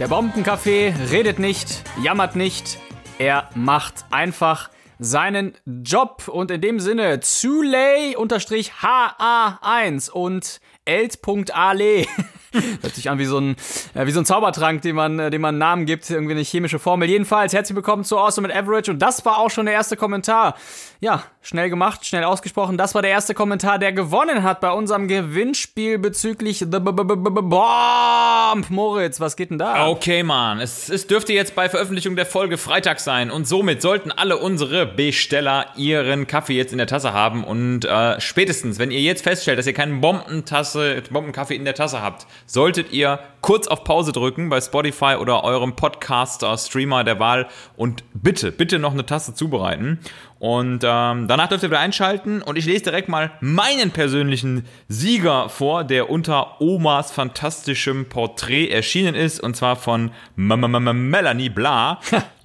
Der Bombencafé redet nicht, jammert nicht, er macht einfach seinen Job und in dem Sinne Zulay-HA1 und elt.ale. Hört sich an wie so ein, äh, wie so ein Zaubertrank, dem man, äh, dem man einen Namen gibt, irgendwie eine chemische Formel. Jedenfalls, herzlich willkommen zu Awesome mit Average und das war auch schon der erste Kommentar. Ja, schnell gemacht, schnell ausgesprochen. Das war der erste Kommentar, der gewonnen hat bei unserem Gewinnspiel bezüglich The B -B -B -B Bomb. Moritz, was geht denn da? Okay, Mann. Es, es dürfte jetzt bei Veröffentlichung der Folge Freitag sein und somit sollten alle unsere Besteller ihren Kaffee jetzt in der Tasse haben und äh, spätestens, wenn ihr jetzt feststellt, dass ihr keinen Bombentasse, Bombenkaffee in der Tasse habt, solltet ihr kurz auf Pause drücken bei Spotify oder eurem Podcaster-Streamer der Wahl und bitte, bitte noch eine Tasse zubereiten. Und ähm, danach dürft ihr wieder einschalten und ich lese direkt mal meinen persönlichen Sieger vor, der unter Omas fantastischem Porträt erschienen ist und zwar von M -M -M Melanie Bla.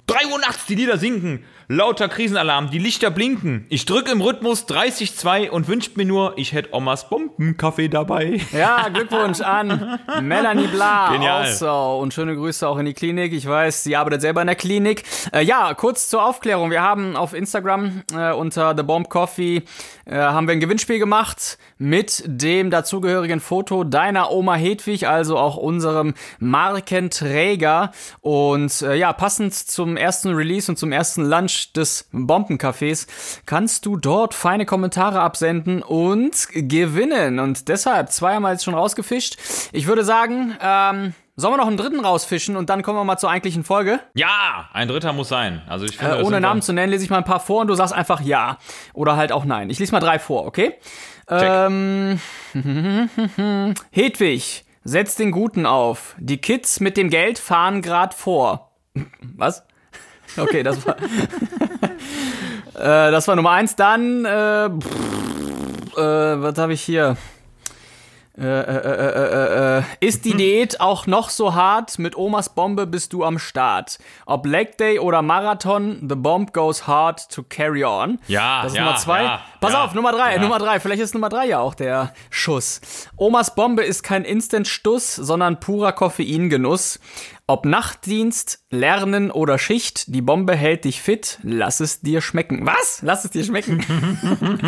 3 Uhr nachts, die Lieder sinken. Lauter Krisenalarm, die Lichter blinken. Ich drücke im Rhythmus 30-2 und wünscht mir nur, ich hätte Omas Bombenkaffee dabei. Ja, Glückwunsch an Melanie Bla. Genial. Also, und schöne Grüße auch in die Klinik. Ich weiß, sie arbeitet selber in der Klinik. Äh, ja, kurz zur Aufklärung. Wir haben auf Instagram äh, unter The Bomb Coffee äh, haben wir ein Gewinnspiel gemacht mit dem dazugehörigen Foto deiner Oma Hedwig, also auch unserem Markenträger. Und äh, ja, passend zum ersten Release und zum ersten Lunch des Bombencafés kannst du dort feine Kommentare absenden und gewinnen. Und deshalb zweimal jetzt schon rausgefischt. Ich würde sagen, ähm, sollen wir noch einen dritten rausfischen und dann kommen wir mal zur eigentlichen Folge? Ja, ein dritter muss sein. Also ich finde, Äh, ohne Namen wir- zu nennen, lese ich mal ein paar vor und du sagst einfach ja oder halt auch nein. Ich lese mal drei vor, okay? Ähm, Hedwig, setz den Guten auf. Die Kids mit dem Geld fahren grad vor. Was? Okay, das war. äh, das war Nummer eins. Dann, äh, pff, äh, was habe ich hier? Äh, äh, äh, ist die Diät auch noch so hart? Mit Omas Bombe bist du am Start. Ob Leg Day oder Marathon, the bomb goes hard to carry on. Ja, Das ist ja, Nummer zwei. ja, Pass ja, auf, Nummer drei. Nummer drei. Vielleicht ist Nummer drei ja auch der Schuss. Omas Bombe ist kein Instant-Stuss, sondern purer Koffeingenuss. Ob Nachtdienst, Lernen oder Schicht, die Bombe hält dich fit. Lass es dir schmecken. Was? Lass es dir schmecken.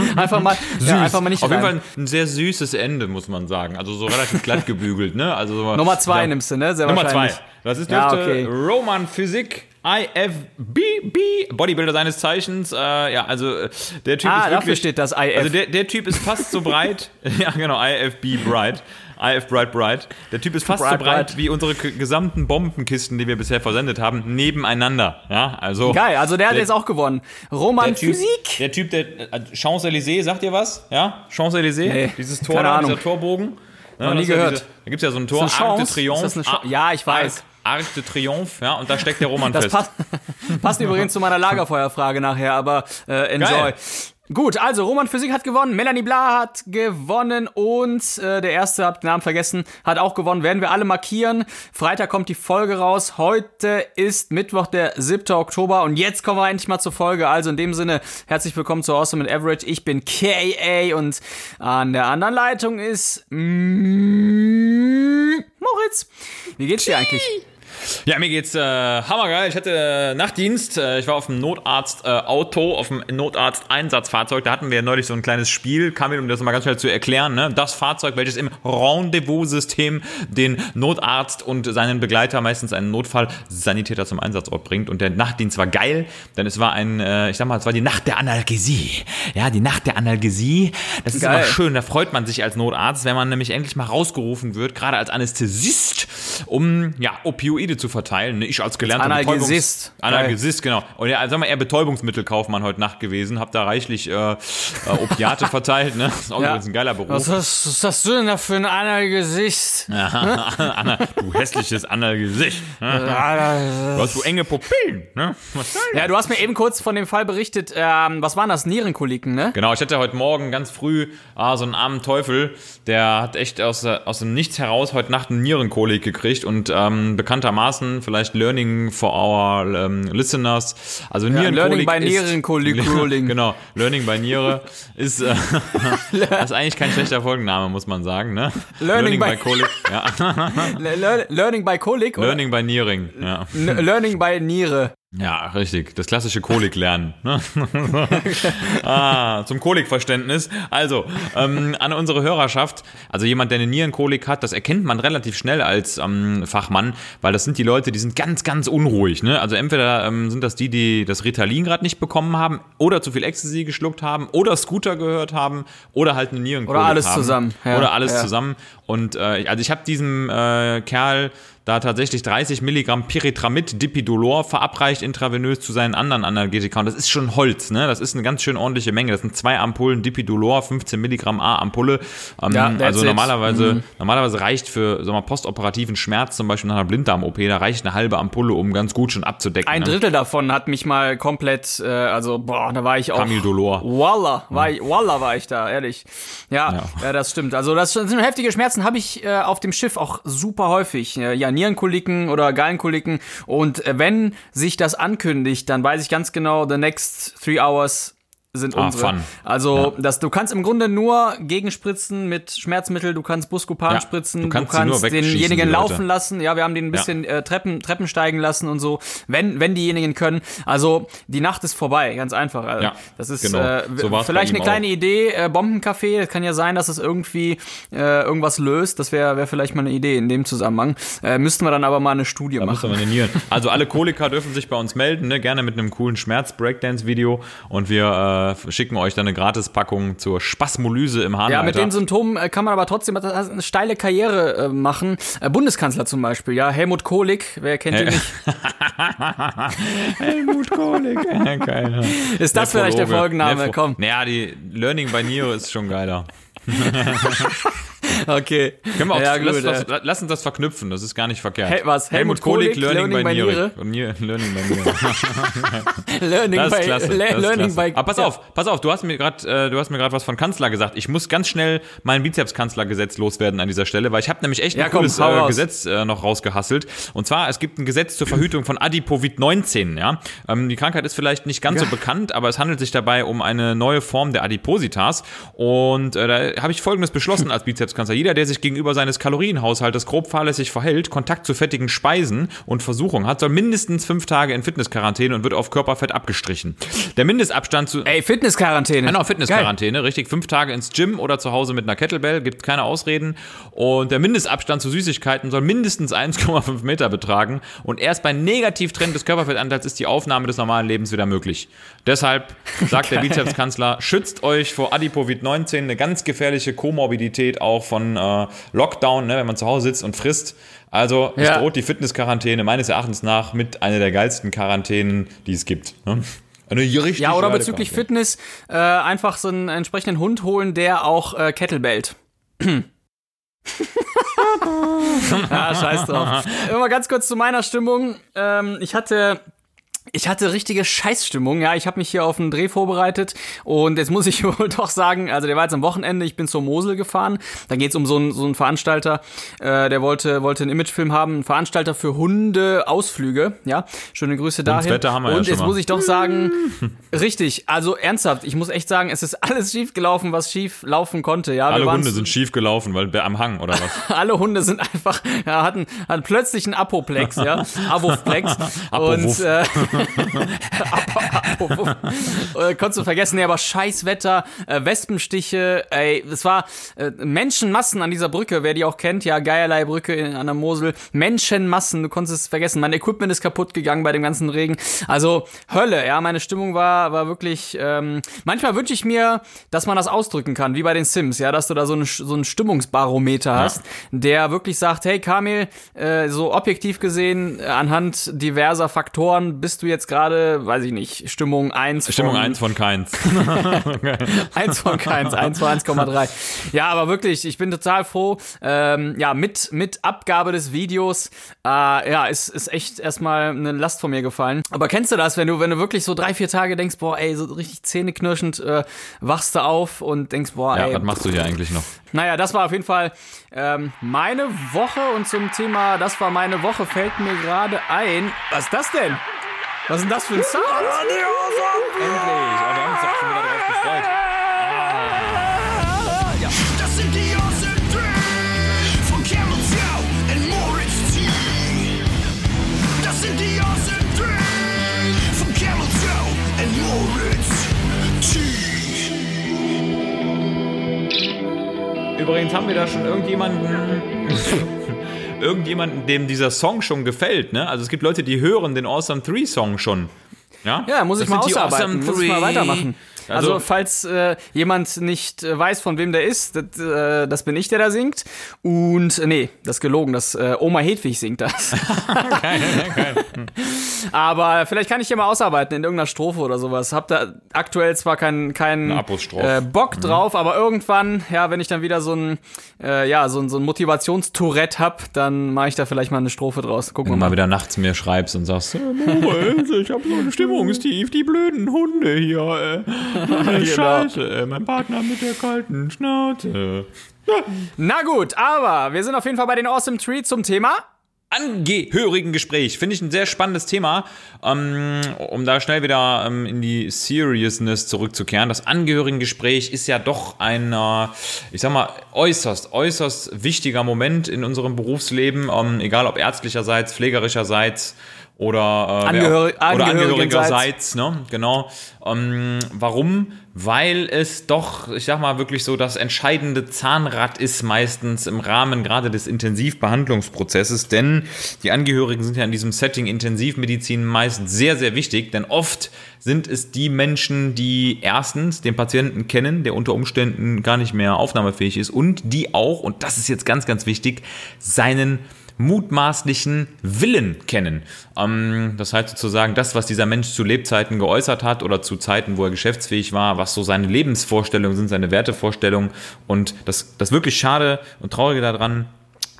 einfach mal, ja, einfach mal nicht Auf jeden rein. Fall ein sehr süßes Ende, muss man sagen. Also so relativ glatt gebügelt, ne? Also so- Nummer zwei ja. nimmst du, ne? Sehr Nummer zwei. Das ist Ja, okay. Roman Physik IFBB, Bodybuilder seines Zeichens. Äh, ja, also äh, der Typ Ah, ist dafür wirklich. steht das IF. Also der, der Typ ist fast so breit. ja, genau, IFB Bright. IF Bright Bright. Der Typ ist fast Bright, so breit Bright. wie unsere gesamten Bombenkisten, die wir bisher versendet haben, nebeneinander. Ja, also. Geil, also der hat Der- jetzt auch gewonnen. Roman Der typ, Physik. Der Typ, der äh, Champs-Élysées, sagt ihr was? Ja? Champs-Élysées? Nee, Dieses Tor, da, dieser Torbogen. Ja, Noch nie gehört. Diese, da gibt es ja so ein Tor, Ist Arc de? Triomphe. Ja, ich weiß. Arc, Arc de Triomphe, ja, und da steckt der Roman Das fest. passt, passt übrigens zu meiner Lagerfeuerfrage nachher, aber äh, enjoy. Geil. Gut, also Roman Physik hat gewonnen, Melanie Bla hat gewonnen und äh, der erste, hab den Namen vergessen, hat auch gewonnen. Werden wir alle markieren. Freitag kommt die Folge raus. Heute ist Mittwoch, der 7. Oktober und jetzt kommen wir endlich mal zur Folge. Also in dem Sinne, herzlich willkommen zu Awesome and Average. Ich bin KA und an der anderen Leitung ist mm, Moritz. Wie geht's dir eigentlich? Ja, mir geht's äh, hammergeil. Ich hatte äh, Nachtdienst. Äh, ich war auf dem Notarzt-Auto, auf dem Notarzt-Einsatzfahrzeug. Da hatten wir neulich so ein kleines Spiel. Kam mir, um das mal ganz schnell zu erklären. Ne? Das Fahrzeug, welches im Rendezvous-System den Notarzt und seinen Begleiter, meistens einen Notfallsanitäter zum Einsatzort bringt. Und der Nachtdienst war geil, denn es war ein, äh, ich sag mal, es war die Nacht der Analgesie. Ja, die Nacht der Analgesie. Das ist Geil. immer schön. Da freut man sich als Notarzt, wenn man nämlich endlich mal rausgerufen wird, gerade als Anästhesist, um ja, Opioide zu verteilen. Ne? Ich als gelernter Analgesist. Betäubungs- Analgesist, genau. Und ja, sag mal, eher Betäubungsmittelkaufmann heute Nacht gewesen. Hab da reichlich äh, äh, Opiate verteilt. Ne? Das ist auch Ja. ein geiler Beruf. Was hast, was hast du denn da für ein Analgesicht? Anna, du hässliches Analgesicht. Ne? Du hast so enge Pupillen. Ne? Was? Ja, du hast mir eben kurz von dem Fall berichtet, ähm, was waren das? Nierenkoliken, ne? Genau, ich hatte heute Morgen ganz früh ah, so einen armen Teufel, der hat echt aus, aus dem Nichts heraus heute Nacht eine Nierenkolik gekriegt und ähm, bekanntermaßen, vielleicht Learning for our ähm, listeners, also Nierenkolik Learning by ist, Nierenkolik. Genau, Learning by Niere ist, äh, ist eigentlich kein schlechter Folgenname, muss man sagen, ne? Learning by- Kolik, ja. Le- le- Learning by Kolik Learning by Niering, ja. Learning by Niere. Ja, richtig. Das klassische Koliklernen. Ne? ah, zum Kolikverständnis. Also, ähm, an unsere Hörerschaft, also jemand, der eine Nierenkolik hat, das erkennt man relativ schnell als ähm, Fachmann, weil das sind die Leute, die sind ganz, ganz unruhig. Ne? Also entweder ähm, sind das die, die das Ritalin gerade nicht bekommen haben oder zu viel Ecstasy geschluckt haben oder Scooter gehört haben oder halt eine Nierenkolik Oder alles haben. zusammen, ja, oder alles ja. zusammen. Und äh, also ich habe diesem äh, Kerl da tatsächlich 30 Milligramm Pyritramid Dipidolor verabreicht intravenös zu seinen anderen Analgetika. Und das ist schon Holz, ne? Das ist eine ganz schön ordentliche Menge. Das sind zwei Ampullen Dipidolor, 15 Milligramm A Ampulle. Ähm, Ja, also normalerweise, normalerweise reicht für sag mal, postoperativen Schmerz, zum Beispiel nach einer Blinddarm-OP, da reicht eine halbe Ampulle, um ganz gut schon abzudecken. Ein ne? Drittel davon hat mich mal komplett, äh, also boah, da war ich auch. Camildolor. Walla, war ich, Walla war ich da, ehrlich. Ja, ja, Ja. das stimmt. Also das sind heftige Schmerzen, habe ich äh, auf dem Schiff auch super häufig. Äh, Ja, Nierenkoliken oder Gallenkoliken. Und äh, wenn sich das ankündigt, dann weiß ich ganz genau, the next three hours sind Ah, unsere. fun. Also, das, du kannst im Grunde nur gegenspritzen mit Schmerzmittel, du kannst Buscopan Ja, spritzen, du kannst nur wegschießen, denjenigen laufen lassen. Ja, wir haben den ein bisschen äh, Treppen, Treppen steigen lassen und so, wenn, wenn diejenigen können. Also, die Nacht ist vorbei, ganz einfach. Also, Ja, das ist genau. äh, So vielleicht eine kleine auch. Idee, äh, Bombencafé, es kann ja sein, dass es irgendwie äh, irgendwas löst. Das wäre wär vielleicht mal eine Idee in dem Zusammenhang. Äh, müssten wir dann aber mal eine Studie Muss machen. Also alle Koliker dürfen sich bei uns melden, ne? gerne mit einem coolen Schmerz-Breakdance-Video und wir äh, schicken euch dann eine Gratispackung zur Spasmolyse im Harnleiter. Ja, mit den Symptomen äh, kann man aber trotzdem eine steile Karriere äh, machen. Äh, Bundeskanzler zum Beispiel, ja, Helmut Kohlig, wer kennt ihn nicht? Helmut Kolik. Geil. Ist das vielleicht der. Folgenname? Komm. Naja, die Learning by Niere ist schon geiler. Okay. Können wir auch, ja, lass, gut, uns äh, das, lass uns das verknüpfen, das ist gar nicht verkehrt. Hel- was? Helmut Kolik, Learning by Niere? Und Nier, Learning by Niere. Learning Das ist by, klasse. Le Das ist learning klasse. by Aber pass auf, pass auf, du hast mir gerade äh, du hast mir gerade was von Kanzler gesagt. Ich muss ganz schnell mein Bizepskanzlergesetz loswerden an dieser Stelle, weil ich habe nämlich echt ein Ja, komm, cooles äh. Gesetz äh, noch rausgehasselt. Und zwar, es gibt ein Gesetz zur Verhütung von Adipovid-19. Ja? Ähm, die Krankheit ist vielleicht nicht ganz so bekannt, aber es handelt sich dabei um eine neue Form der Adipositas. Und äh, da habe ich Folgendes beschlossen als Bizepskanzler. Jeder, der sich gegenüber seines Kalorienhaushaltes grob fahrlässig verhält, Kontakt zu fettigen Speisen und Versuchung hat, soll mindestens fünf Tage in Fitnessquarantäne und wird auf Körperfett abgestrichen. Der Mindestabstand zu... Ey, Fitnessquarantäne. Genau, Fitnessquarantäne, richtig. Fünf Tage ins Gym oder zu Hause mit einer Kettlebell, gibt keine Ausreden. Und der Mindestabstand zu Süßigkeiten soll mindestens 1,5 Meter betragen. Und erst bei Negativtrend des Körperfettanteils ist die Aufnahme des normalen Lebens wieder möglich. Deshalb sagt der Bizepskanzler, schützt euch vor Adipovid-19, eine ganz gefährliche Komorbidität auch von äh, Lockdown, ne, wenn man zu Hause sitzt und frisst. Also es Ja. droht die Fitnessquarantäne meines Erachtens nach mit einer der geilsten Quarantänen, die es gibt. Ne? Ja, oder bezüglich. Fitness äh, einfach so einen entsprechenden Hund holen, der auch äh, Kettlebellt. ja, scheiß drauf. Immer ganz kurz zu meiner Stimmung. Ähm, ich hatte ich hatte richtige Scheißstimmung, ja. Ich habe mich hier auf einen Dreh vorbereitet und jetzt muss ich wohl doch sagen, also der war jetzt am Wochenende, ich bin zur Mosel gefahren. Da geht's um so einen, so einen Veranstalter, äh, der wollte, wollte einen Imagefilm haben, ein Veranstalter für Hundeausflüge, ja. Schöne Grüße dahin. Wetter haben wir ja und schon jetzt muss ich doch sagen, richtig, also ernsthaft, ich muss echt sagen, es ist alles schief gelaufen, was schief laufen konnte, ja. Alle Hunde sind schief gelaufen, weil am Hang oder was? alle Hunde sind einfach, ja, hatten, hatten plötzlich einen Apoplex, ja. Apowuff. und äh, konntest du vergessen. Nee, aber Scheißwetter, äh, Wespenstiche, ey, es war äh, Menschenmassen an dieser Brücke, wer die auch kennt, ja, Geierlei-Brücke in- an der Mosel. Menschenmassen, du konntest es vergessen. Mein Equipment ist kaputt gegangen bei dem ganzen Regen. Also Hölle, ja, meine Stimmung war, war wirklich. Ähm, manchmal wünsche ich mir, dass man das ausdrücken kann, wie bei den Sims, ja, dass du da so, eine, so einen Stimmungsbarometer hast, der wirklich sagt, hey Kamil, äh, so objektiv gesehen, äh, anhand diverser Faktoren bist du jetzt gerade, weiß ich nicht, Stimmung 1 Stimmung von, 1 von keins. Eins von keins, eins von 1,3. Ja, aber wirklich, ich bin total froh. Ähm, ja, mit, mit Abgabe des Videos, äh, ja, ist, ist echt erstmal eine Last von mir gefallen. Aber kennst du das, wenn du, wenn du wirklich so drei, vier Tage denkst, boah, ey, so richtig zähneknirschend äh, wachst du auf und denkst, boah, Ja, ey. was machst du hier eigentlich noch? Naja, das war auf jeden Fall ähm, meine Woche und zum Thema, das war meine Woche, fällt mir gerade ein. Was ist das denn? Was ist denn das für ein Sound? Endlich! Oh, wir haben uns doch schon wieder drauf gefreut. Das sind die Awesome Three von Camel Joe und Moritz T. Das sind die Awesome Three von Camel Joe und Moritz T. Übrigens haben wir da schon irgendjemanden. irgendjemanden, dem dieser Song schon gefällt, ne? Also es gibt Leute, die hören den Awesome 3 Song schon. Ja, Ja, muss ich mal ausarbeiten, muss ich mal weitermachen. Also, Also- falls äh, jemand nicht äh, weiß, von wem der ist, das, äh, das bin ich, der da singt. Und äh, nee, das ist gelogen, das äh, Oma Hedwig singt das. Aber vielleicht kann ich hier mal ausarbeiten in irgendeiner Strophe oder sowas. Hab da aktuell zwar keinen keinen Eine Abrissstrophe. äh, Bock drauf, aber irgendwann, ja, wenn ich dann wieder so ein äh, ja so ein, so ein Motivationstourette hab, dann mache ich da vielleicht mal eine Strophe draus. Gucken Wenn du mal wieder nachts mir schreibst und sagst, äh, ich hab so ein Stimmungstief, die blöden Hunde hier, äh, Scheiße, äh, mein Partner mit der kalten Schnauze. Na gut, aber wir sind auf jeden Fall bei den Awesome Tree zum Thema. Angehörigengespräch finde ich ein sehr spannendes Thema, ähm, um da schnell wieder ähm, in die Seriousness zurückzukehren. Das Angehörigengespräch ist ja doch ein, äh, ich sag mal, äußerst, äußerst wichtiger Moment in unserem Berufsleben, ähm, egal ob ärztlicherseits, pflegerischerseits oder, äh, Angehöri- wer oder. Angehörigerseits, ne? Genau. Ähm, warum? Weil es doch, ich sag mal, wirklich so das entscheidende Zahnrad ist meistens im Rahmen gerade des Intensivbehandlungsprozesses, denn die Angehörigen sind ja in diesem Setting Intensivmedizin meist sehr, sehr wichtig, denn oft sind es die Menschen, die erstens den Patienten kennen, der unter Umständen gar nicht mehr aufnahmefähig ist und die auch, und das ist jetzt ganz, ganz wichtig, seinen mutmaßlichen Willen kennen. Ähm, das heißt sozusagen das, was dieser Mensch zu Lebzeiten geäußert hat oder zu Zeiten, wo er geschäftsfähig war, was so seine Lebensvorstellungen sind, seine Wertevorstellungen. Und das, das wirklich schade und traurige daran,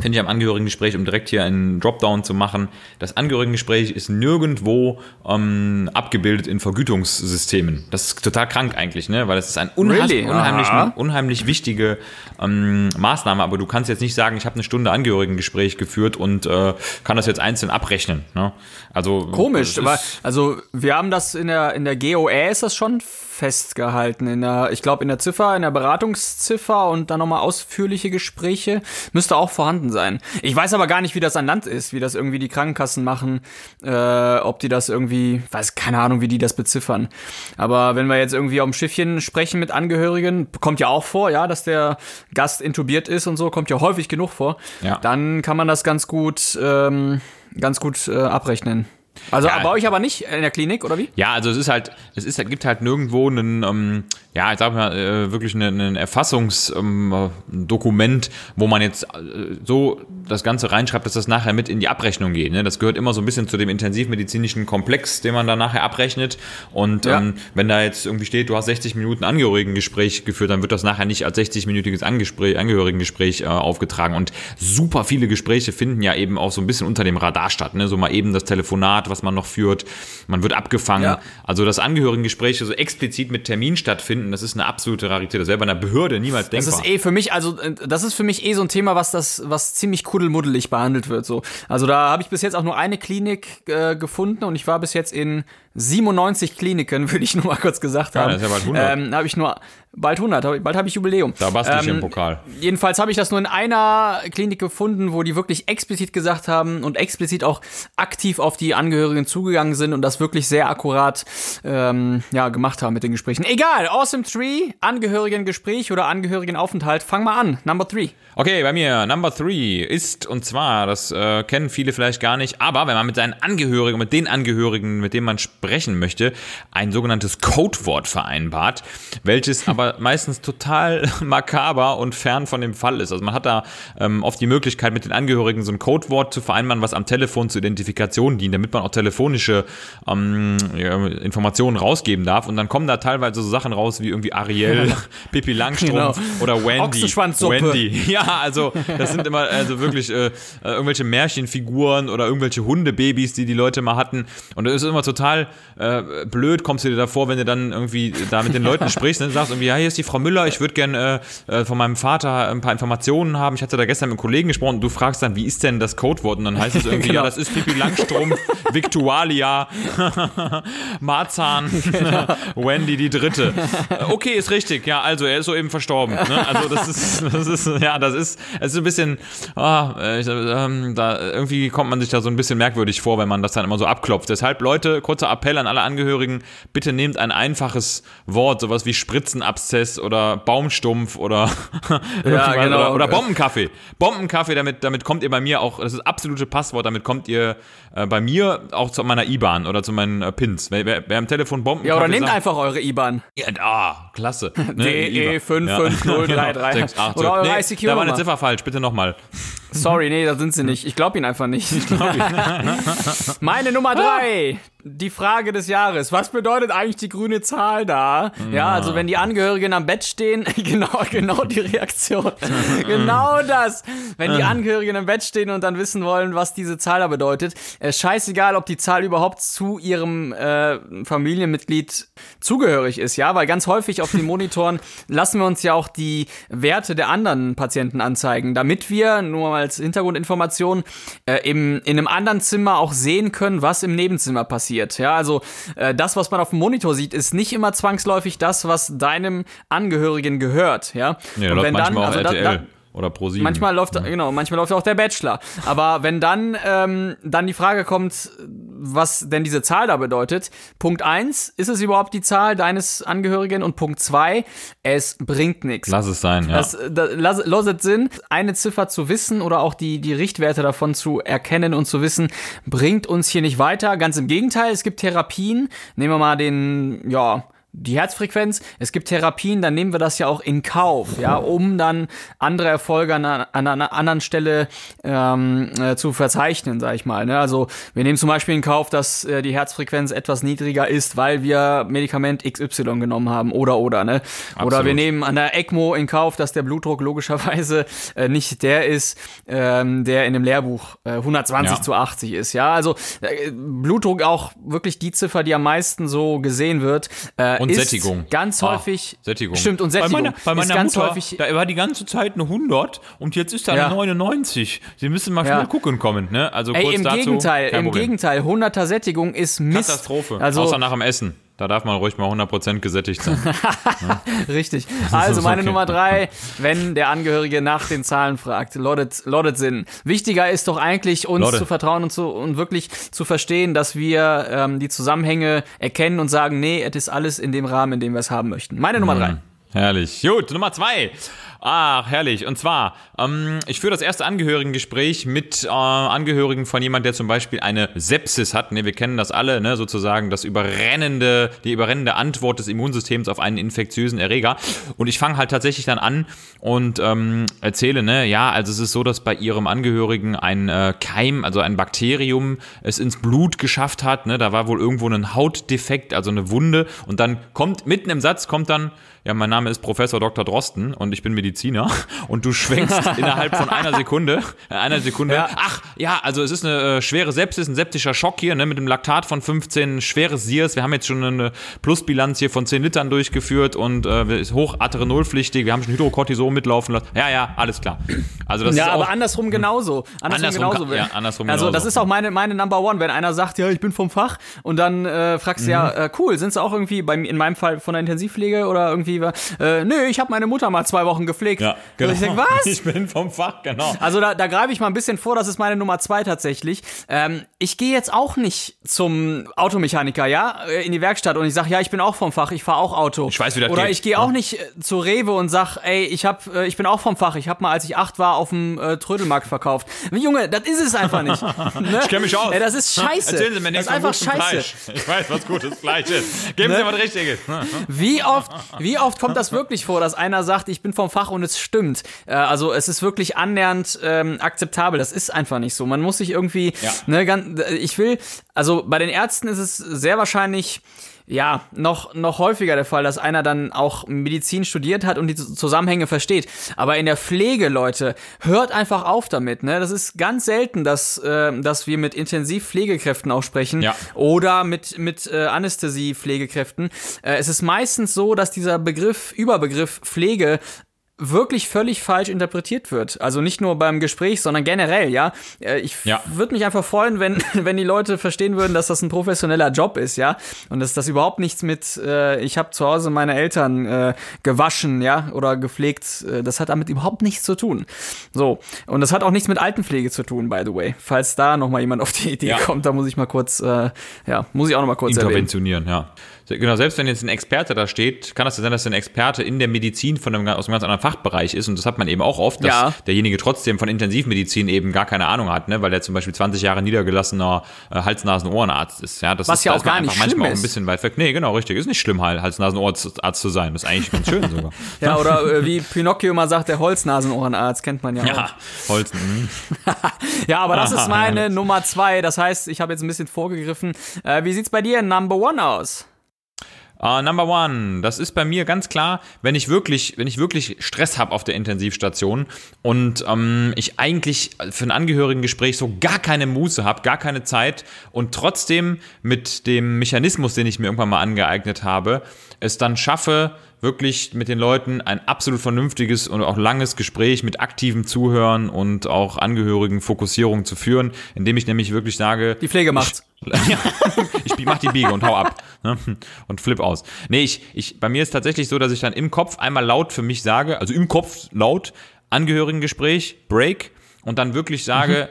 finde ich am Angehörigengespräch, um direkt hier einen Dropdown zu machen, das Angehörigengespräch ist nirgendwo ähm, abgebildet in Vergütungssystemen. Das ist total krank eigentlich, ne? weil es ist ein unheim Really? unheimlich, Aha. unheimlich wichtige ähm, Maßnahme, aber du kannst jetzt nicht sagen, ich habe eine Stunde Angehörigengespräch geführt und äh, kann das jetzt einzeln abrechnen. Ne? Also Komisch, das aber also wir haben das in der in der GOR ist das schon festgehalten in der ich glaube in der Ziffer, in der Beratungsziffer und dann nochmal ausführliche Gespräche müsste auch vorhanden sein. Ich weiß aber gar nicht, wie das an Land ist, wie das irgendwie die Krankenkassen machen, äh, ob die das irgendwie, weiß keine Ahnung, wie die das beziffern. Aber wenn wir jetzt irgendwie auf dem Schiffchen sprechen mit Angehörigen, kommt ja auch vor, ja, dass der Gast intubiert ist und so, kommt ja häufig genug vor. Ja. Dann kann man das ganz gut ähm, ganz gut äh, abrechnen. Also Ja. bei euch aber nicht in der Klinik, oder wie? Ja, also es ist halt, es ist, gibt halt nirgendwo einen, ähm, ja, ich sag mal, äh, wirklich ein, Erfassungsdokument, ähm, wo man jetzt äh, so das Ganze reinschreibt, dass das nachher mit in die Abrechnung geht. Ne? Das gehört immer so ein bisschen zu dem intensivmedizinischen Komplex, den man dann nachher abrechnet. Und Ja. ähm, wenn da jetzt irgendwie steht, du hast 60 Minuten Angehörigengespräch geführt, dann wird das nachher nicht als 60-minütiges Angespräch, Angehörigengespräch äh, aufgetragen. Und super viele Gespräche finden ja eben auch so ein bisschen unter dem Radar statt. Ne? So mal eben das Telefonat, was man noch führt. Man wird abgefangen. Ja. Also, dass Angehörigengespräche so explizit mit Termin stattfinden, das ist eine absolute Rarität. Das wäre bei einer Behörde niemals Das denkbar. ist eh für mich, also äh, das ist für mich eh so ein Thema, was das, was ziemlich kuddelmuddelig behandelt wird. So, also da habe ich bis jetzt auch nur eine Klinik äh, gefunden und ich war bis jetzt in 97 Kliniken, würde ich nur mal kurz gesagt haben. das ist ja bald 100. Ähm, habe ich nur bald 100, hab ich- bald habe ich Jubiläum. Da bastel ich Ähm, im Pokal. Jedenfalls habe ich das nur in einer Klinik gefunden, wo die wirklich explizit gesagt haben und explizit auch aktiv auf die Angehörigen zugegangen sind und das wirklich sehr akkurat ähm, ja, gemacht haben mit den Gesprächen. Egal, Awesome Tree, Angehörigengespräch oder Angehörigenaufenthalt. Fang mal an, Number Three. Okay, bei mir Number Three ist, und zwar, das äh, kennen viele vielleicht gar nicht, aber wenn man mit seinen Angehörigen, mit den Angehörigen, mit denen man sprechen möchte, ein sogenanntes Codewort vereinbart, welches aber meistens total makaber und fern von dem Fall ist. Also man hat da ähm, oft die Möglichkeit, mit den Angehörigen so ein Codewort zu vereinbaren, was am Telefon zur Identifikation dient, damit man auch telefonische ähm, Informationen rausgeben darf. Und dann kommen da teilweise so Sachen raus wie irgendwie Ariel, Pippi Langstrumpf Genau. oder Wendy. Wendy. Ja, also das sind immer also wirklich äh, äh, irgendwelche Märchenfiguren oder irgendwelche Hundebabys, die die Leute mal hatten. Und das ist immer total äh, blöd, kommst du dir davor, wenn du dann irgendwie da mit den Leuten sprichst und sagst irgendwie, ja, hier ist die Frau Müller, ich würde gerne äh, äh, von meinem Vater ein paar Informationen haben. Ich hatte da gestern mit einem Kollegen gesprochen und du fragst dann, wie ist denn das Codewort? Und dann heißt es irgendwie, Genau. ja, das ist Pippi Langstrumpf, Victualia, Marzahn, Wendy die Dritte. Okay, ist richtig. Ja, also er ist soeben verstorben. Ne? Also das ist, das ist, ja, das ist, es ist ein bisschen, ah, äh, ich, ähm, da irgendwie kommt man sich da so ein bisschen merkwürdig vor, wenn man das dann immer so abklopft. Deshalb, Leute, kurzer Appell an alle Angehörigen: Bitte nehmt ein einfaches Wort, sowas wie Spritzenabszess oder Baumstumpf oder irgendwas, genau. oder, oder Bombenkaffee. Bombenkaffee, damit, damit kommt ihr bei mir auch, das ist das absolute Passwort, damit kommt ihr äh, bei mir auch zu meiner IBAN oder zu meinen äh, Pins. Wer, wer, wer am Telefon Bombenkaffee Ja, oder nehmt sagt, einfach eure IBAN. ja, ah, klasse. Ne, DE IBAN. 55033. Sechs, acht, Oder eure nee, ICQ Da war eine. Ziffer falsch, bitte nochmal. Sorry, nee, das sind sie nicht. Ich glaube ihn einfach nicht. Meine Nummer drei. Die Frage des Jahres. Was bedeutet eigentlich die grüne Zahl da? Ja, also wenn die Angehörigen am Bett stehen, genau, genau die Reaktion. genau das. Wenn die Angehörigen im Bett stehen und dann wissen wollen, was diese Zahl da bedeutet. Äh, scheißegal, ob die Zahl überhaupt zu ihrem äh, Familienmitglied zugehörig ist, ja, weil ganz häufig auf den Monitoren lassen wir uns ja auch die Werte der anderen Patienten anzeigen, damit wir, nur mal als Hintergrundinformation, äh, im, in einem anderen Zimmer auch sehen können, was im Nebenzimmer passiert. Ja, also äh, das, was man auf dem Monitor sieht, ist nicht immer zwangsläufig das, was deinem Angehörigen gehört. Ja, Ja, läuft manchmal auch also da- da- oder Pro7. Manchmal läuft, genau, manchmal läuft auch der Bachelor. Aber wenn dann, ähm, dann die Frage kommt, was denn diese Zahl da bedeutet. Punkt eins ist es überhaupt die Zahl deines Angehörigen? Und Punkt zwei es bringt nichts. Lass es sein, ja. Das, das, lass, lass es Sinn, eine Ziffer zu wissen oder auch die, die Richtwerte davon zu erkennen und zu wissen, bringt uns hier nicht weiter. Ganz im Gegenteil, es gibt Therapien. Nehmen wir mal den, ja, die Herzfrequenz. Es gibt Therapien, dann nehmen wir das ja auch in Kauf, ja, um dann andere Erfolge an, einer- an einer anderen Stelle ähm, äh, zu verzeichnen, sag ich mal. Ne? Also wir nehmen zum Beispiel in Kauf, dass äh, die Herzfrequenz etwas niedriger ist, weil wir Medikament XY genommen haben oder oder ne. Oder Absolut. wir nehmen an der ECMO in Kauf, dass der Blutdruck logischerweise äh, nicht der ist, ähm, der in dem Lehrbuch äh, 120 Ja. zu 80 ist. Ja, also äh, Blutdruck auch wirklich die Ziffer, die am meisten so gesehen wird. Äh, Und ist Sättigung. Ganz Ah, häufig. Sättigung. Stimmt, und Sättigung. Bei meiner, bei ist meiner ganz Mutter, häufig. da war die ganze Zeit eine 100 und jetzt ist da Ja. eine 99. Sie müssen mal Ja. schnell gucken kommen, ne? Also Ey, kurz im dazu, Gegenteil, im. Gegenteil, 100er Sättigung ist Mist. Katastrophe. Also Außer nach dem Essen. Da darf man ruhig mal 100% gesättigt sein. Richtig. Also meine okay. Nummer drei, wenn der Angehörige nach den Zahlen fragt, loddet, loddet Sinn. Wichtiger ist doch eigentlich, uns Lodde. zu vertrauen und, zu, und wirklich zu verstehen, dass wir ähm, die Zusammenhänge erkennen und sagen, nee, es ist alles in dem Rahmen, in dem wir es haben möchten. Meine Nummer drei. Herrlich. Gut, Nummer zwei. Ach, herrlich. Und zwar, ähm, ich führe das erste Angehörigengespräch mit äh, Angehörigen von jemand, der zum Beispiel eine Sepsis hat. Ne, wir kennen das alle, ne, sozusagen das überrennende, die überrennende Antwort des Immunsystems auf einen infektiösen Erreger. Und ich fange halt tatsächlich dann an und ähm, erzähle, ne, ja, also es ist so, dass bei ihrem Angehörigen ein äh, Keim, also ein Bakterium, es ins Blut geschafft hat. Ne, da war wohl irgendwo ein Hautdefekt, also eine Wunde. Und dann kommt mitten im Satz kommt dann ja, mein Name ist Professor Dr. Drosten und ich bin Mediziner und du schwenkst innerhalb von einer Sekunde, äh, einer Sekunde, Ja. ach ja, also es ist eine äh, schwere Sepsis, ein septischer Schock hier, ne, mit einem Laktat von 15, schweres SIRS, wir haben jetzt schon eine Plusbilanz hier von 10 Litern durchgeführt und äh, ist hoch adrenolpflichtig, wir haben schon Hydrocortison mitlaufen lassen. Ja, ja, alles klar. Also das Ja, ist auch, aber andersrum genauso. Andersrum, Andersrum genauso. ja, andersrum also das genauso. ist auch meine, meine Number One, wenn einer sagt, ja, ich bin vom Fach und dann äh, fragst du ja, äh, cool, sind sie auch irgendwie, bei, in meinem Fall von der Intensivpflege oder irgendwie, äh, nö, ich habe meine Mutter mal zwei Wochen gepflegt. ja, Und ich denk, was? Ich bin vom Fach, genau. Also da, da greife ich mal ein bisschen vor, das ist meine Nummer zwei tatsächlich. Ähm, ich gehe jetzt auch nicht zum Automechaniker, ja, äh, in die Werkstatt und ich sage, ja, ich bin auch vom Fach, ich fahre auch Auto. Ich weiß, wie das Oder geht. ich gehe auch nicht äh, zu Rewe und sag, ey, ich hab, äh, ich bin auch vom Fach, ich habe mal, als ich acht war, auf dem äh, Trödelmarkt verkauft. Junge, das ist es einfach nicht. Ne? Ich kenn mich aus. Ey, das ist scheiße. Erzählen Sie mir das nichts ist einfach scheiße. Fleisch. Ich weiß, was gutes Fleisch ist. Geben Sie mir was Richtiges. Wie oft, wie oft kommt das wirklich vor, dass einer sagt, ich bin vom Fach und es stimmt? Äh, also es ist wirklich annähernd ähm, akzeptabel. Das ist einfach nicht so. Man muss sich irgendwie, Ja. ne, ganz, ich will, also bei den Ärzten ist es sehr wahrscheinlich ja, noch, noch häufiger der Fall, dass einer dann auch Medizin studiert hat und die Zusammenhänge versteht. Aber in der Pflege, Leute, hört einfach auf damit. Ne? Das ist ganz selten, dass, äh, dass wir mit Intensivpflegekräften auch sprechen Ja. oder mit, mit äh, Anästhesiepflegekräften. Äh, es ist meistens so, dass dieser Begriff, Überbegriff Pflege wirklich völlig falsch interpretiert wird. Also nicht nur beim Gespräch, sondern generell, ja. Äh, Ich Ja. würde mich einfach freuen, wenn, wenn die Leute verstehen würden, dass das ein professioneller Job ist, ja. Und dass das überhaupt nichts mit, äh, ich habe zu Hause meine Eltern äh, gewaschen, ja, oder gepflegt. Äh, das hat damit überhaupt nichts zu tun. So. Und das hat auch nichts mit Altenpflege zu tun, by the way. Falls da noch mal jemand auf die Idee Ja. kommt, da muss ich mal kurz, äh, ja, muss ich auch noch mal kurz erwähnen. Interventionieren, ja. Genau, selbst wenn jetzt ein Experte da steht, kann das ja sein, dass ein Experte in der Medizin von einem, aus einem ganz anderen Fachbereich ist. Und das hat man eben auch oft, dass Ja. derjenige trotzdem von Intensivmedizin eben gar keine Ahnung hat, ne? weil er zum Beispiel 20 Jahre niedergelassener äh, Hals-Nasen-Ohrenarzt ist. Ja? Das Was ist, ja auch gar nicht einfach manchmal schlimm auch ein bisschen weit weg. Nee, genau, richtig. Ist nicht schlimm, Hal- Hals-Nasen-Ohrenarzt zu sein. Das ist eigentlich ganz schön sogar. Ja, oder äh, wie Pinocchio immer sagt, der Holznasenohrenarzt, kennt man ja, Ja, auch. Holz. mhm. Ja, aber das ist meine. Nummer zwei. Das heißt, ich habe jetzt ein bisschen vorgegriffen. Äh, wie sieht's bei dir in Number One aus? Uh, number one, das ist bei mir ganz klar, wenn ich wirklich, wenn ich wirklich Stress habe auf der Intensivstation und ähm, ich eigentlich für ein Angehörigengespräch so gar keine Muße habe, gar keine Zeit und trotzdem mit dem Mechanismus, den ich mir irgendwann mal angeeignet habe, es dann schaffe, wirklich mit den Leuten ein absolut vernünftiges und auch langes Gespräch mit aktivem Zuhören und auch Angehörigenfokussierung zu führen, indem ich nämlich wirklich sage, Die Pflege macht's. ich mach die Biege und hau ab ne? und flip aus. Nee, ich, ich, bei mir ist tatsächlich so, dass ich dann im Kopf einmal laut für mich sage, also im Kopf laut, Angehörigengespräch, Break und dann wirklich sage,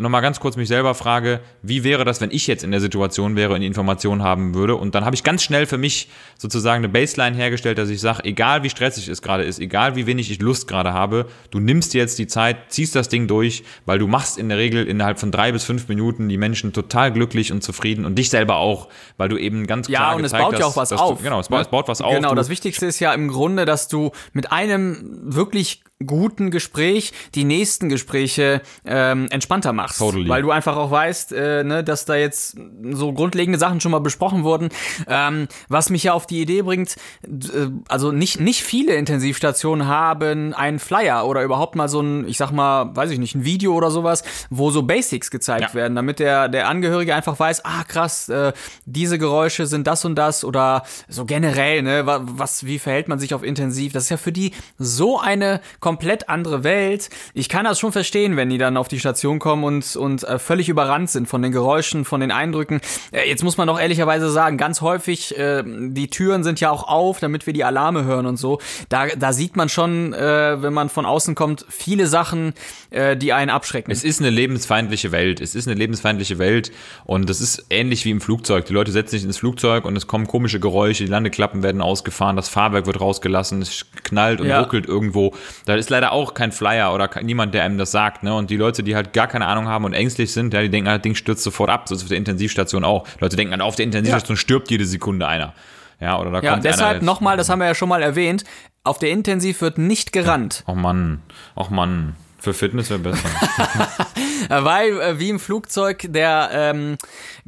nochmal ganz kurz mich selber frage, wie wäre das, wenn ich jetzt in der Situation wäre und die Informationen haben würde und dann habe ich ganz schnell für mich sozusagen eine Baseline hergestellt, dass ich sage, egal wie stressig es gerade ist, egal wie wenig ich Lust gerade habe, du nimmst dir jetzt die Zeit, ziehst das Ding durch, weil du machst in der Regel innerhalb von drei bis fünf Minuten die Menschen total glücklich und zufrieden und dich selber auch, weil du eben ganz Ja, klar und es baut ja auch was auf. Du, genau, es baut, ne? es baut was auf. Genau, das Wichtigste ist ja im Grunde, dass du mit einem wirklich guten Gespräch die nächsten Gespräche ähm, entspannter machst. Totally. Weil du einfach auch weißt, äh, ne, dass da jetzt so grundlegende Sachen schon mal besprochen wurden. Ähm, was mich ja auf die Idee bringt, äh, also nicht, nicht viele Intensivstationen haben einen Flyer oder überhaupt mal so ein, ich sag mal, weiß ich nicht, ein Video oder sowas, wo so Basics gezeigt Ja. werden, damit der, der Angehörige einfach weiß, ah krass, äh, diese Geräusche sind das und das oder so generell, ne, wa- was, wie verhält man sich auf intensiv? Das ist ja für die so eine komplett andere Welt. Ich kann das schon verstehen, wenn die dann auf die Station kommen und, und äh, völlig überrannt sind von den Geräuschen, von den Eindrücken. Äh, jetzt muss man doch ehrlicherweise sagen, ganz häufig, äh, die Türen sind ja auch auf, damit wir die Alarme hören und so. Da, da sieht man schon, äh, wenn man von außen kommt, viele Sachen, äh, die einen abschrecken. Es ist eine lebensfeindliche Welt. Es ist eine lebensfeindliche Welt und das ist ähnlich wie im Flugzeug. Die Leute setzen sich ins Flugzeug und es kommen komische Geräusche, die Landeklappen werden ausgefahren, das Fahrwerk wird rausgelassen, es knallt und Ja. ruckelt irgendwo. Da ist leider auch kein Flyer oder niemand, der einem das sagt. Ne? Und die Leute, die halt gar keine Ahnung haben und ängstlich sind, ja, die denken, das Ding stürzt sofort ab. So ist es auf der Intensivstation auch. Die Leute denken, ah, auf der Intensivstation stirbt jede Sekunde einer. Ja, oder da ja, kommt deshalb nochmal, das haben wir ja schon mal erwähnt, auf der Intensiv wird nicht gerannt. Oh Mann, oh Mann. Für Fitness wäre besser. Weil, äh, wie im Flugzeug, der ähm,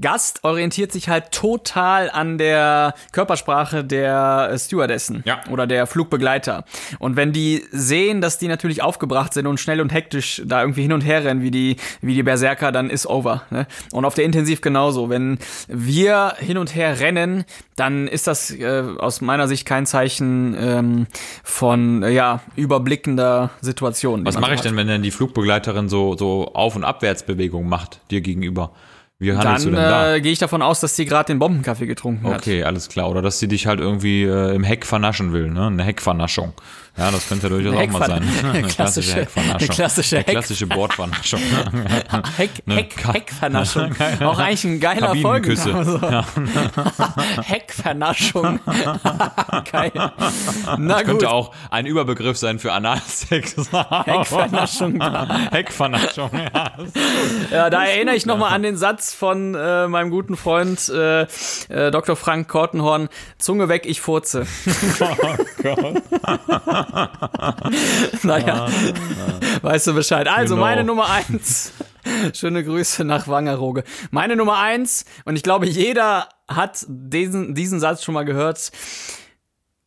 Gast orientiert sich halt total an der Körpersprache der äh, Stewardessen Ja. oder der Flugbegleiter. Und wenn die sehen, dass die natürlich aufgebracht sind und schnell und hektisch da irgendwie hin und her rennen, wie die, wie die Berserker, dann ist over. Ne? Und auf der Intensiv genauso. Wenn wir hin und her rennen, dann ist das äh, aus meiner Sicht kein Zeichen ähm, von ja, überblickender Situation. Was mache ich hat. denn, wenn denn die Flugbegleiterin so, so Auf- und Abwärtsbewegungen macht, dir gegenüber? Wie handelst Dann du denn da? äh, gehe ich davon aus, dass sie gerade den Bombenkaffee getrunken hat. Okay, alles klar. Oder dass sie dich halt irgendwie äh, im Heck vernaschen will, ne? Eine Heckvernaschung. Ja, das könnte durchaus auch mal sein. Eine klassische- Heckvernaschung. eine klassische Eine Heck- klassische Bordvernaschung. Heck, Heck, Heckvernaschung. Auch eigentlich ein geiler Kabinenküsse. Folgenname. So. Heckvernaschung. Geil. Na gut. Könnte auch ein Überbegriff sein für Analsex. Heckvernaschung. Heckvernaschung, ja. Ja, da erinnere ich nochmal an den Satz von äh, meinem guten Freund äh, äh, Dr. Frank Kortenhorn. Zunge weg, ich furze. naja, weißt du Bescheid. Also, Genau. meine Nummer eins. Schöne Grüße nach Wangerooge. Meine Nummer eins, und ich glaube, jeder hat diesen, diesen Satz schon mal gehört.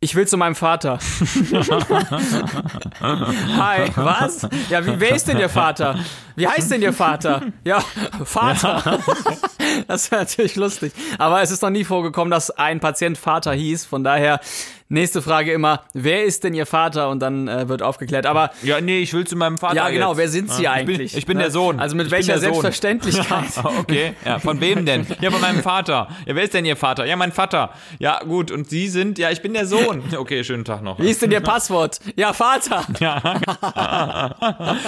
Ich will zu meinem Vater. Hi, was? Ja, wie, wer ist denn Ihr Vater? Wie heißt denn Ihr Vater? Ja, Vater. Das wäre natürlich lustig. Aber es ist noch nie vorgekommen, dass ein Patient Vater hieß. Von daher, nächste Frage immer, wer ist denn Ihr Vater? Und dann äh, wird aufgeklärt. Aber Ja, nee, ich will zu meinem Vater. ja, genau, jetzt. wer sind Sie Ja, eigentlich? Ich bin, ich bin Ne? der Sohn. Also mit Ich welcher. Selbstverständlichkeit? Okay, ja, von wem denn? Ja, von meinem Vater. Ja, wer ist denn Ihr Vater? Ja, mein Vater. Ja, gut, und Sie sind, ja, ich bin der Sohn. Okay, schönen Tag noch. Wie ist denn Ihr Passwort? Ja, Vater.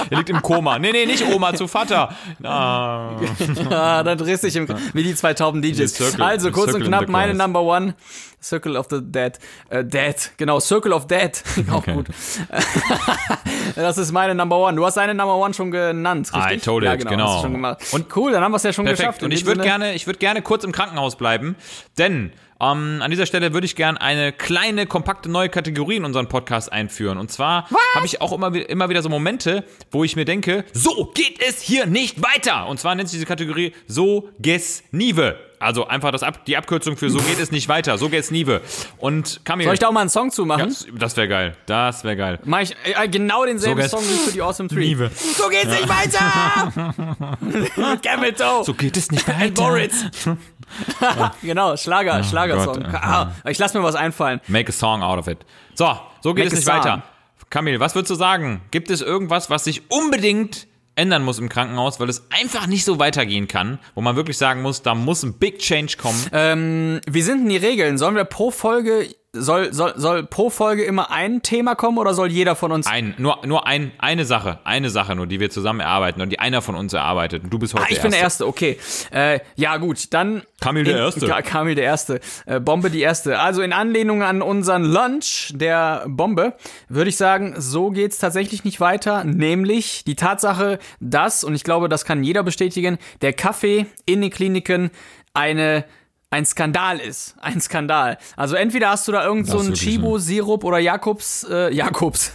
Er liegt im Koma. Nee, nee, nicht Oma, zu Vater. Ah, Ah, dann drehst du dich im, wie die zwei tauben DJs. Circle- also kurz und knapp meine. Number One. Circle of the Dead. Äh, Dead, genau, Circle of Dead. Auch Okay. gut. das ist meine Number One. Du hast deine Number One schon genannt, richtig? I told ja, genau. genau. Hast du schon gemacht. Und cool, dann haben wir es ja schon perfekt. geschafft. Und ich würde gerne, ich würde gerne kurz im Krankenhaus bleiben, denn ähm, an dieser Stelle würde ich gerne eine kleine, kompakte neue Kategorie in unseren Podcast einführen. Und zwar habe ich auch immer, immer wieder so Momente, wo ich mir denke, so geht es hier nicht weiter. Und zwar nennt sich diese Kategorie So geht's Nieve. Also einfach das Ab die Abkürzung für So geht es nicht weiter. So geht's Nieve. Und Kamil, Soll ich da auch mal einen Song zu machen? ja, das wäre geil. Das wäre geil. Mach ich äh, genau denselben So Song wie für die Awesome Tree. Nieve. So geht's nicht weiter! Mit Camel Toe. So geht es nicht weiter. Hey, Moritz. genau, Schlager, Schlagersong. Gott, ah, ich lass mir was einfallen. Make a song out of it. So, so geht Make es nicht weiter. Kamil, was würdest du sagen? Gibt es irgendwas, was sich unbedingt ändern muss im Krankenhaus, weil es einfach nicht so weitergehen kann, wo man wirklich sagen muss, da muss ein Big Change kommen? Ähm, wie sind denn die Regeln? Sollen wir pro Folge, soll, soll, soll pro Folge immer ein Thema kommen oder soll jeder von uns Ein, nur nur ein, eine Sache, eine Sache nur, die wir zusammen erarbeiten und die einer von uns erarbeitet. Und du bist heute Ah, ich bin der Erste, okay. Äh, ja, gut, dann. Kamil der in- Erste. Ka- Kamil der Erste. Äh, Bombe die Erste. Also in Anlehnung an unseren Lunch der Bombe würde ich sagen, so geht's tatsächlich nicht weiter. Nämlich die Tatsache, dass, und ich glaube, das kann jeder bestätigen, der Kaffee in den Kliniken eine ein Skandal ist. Ein Skandal. Also entweder hast du da irgend so einen wirklich Chibo-Sirup oder Jakobs, äh, Jakobs.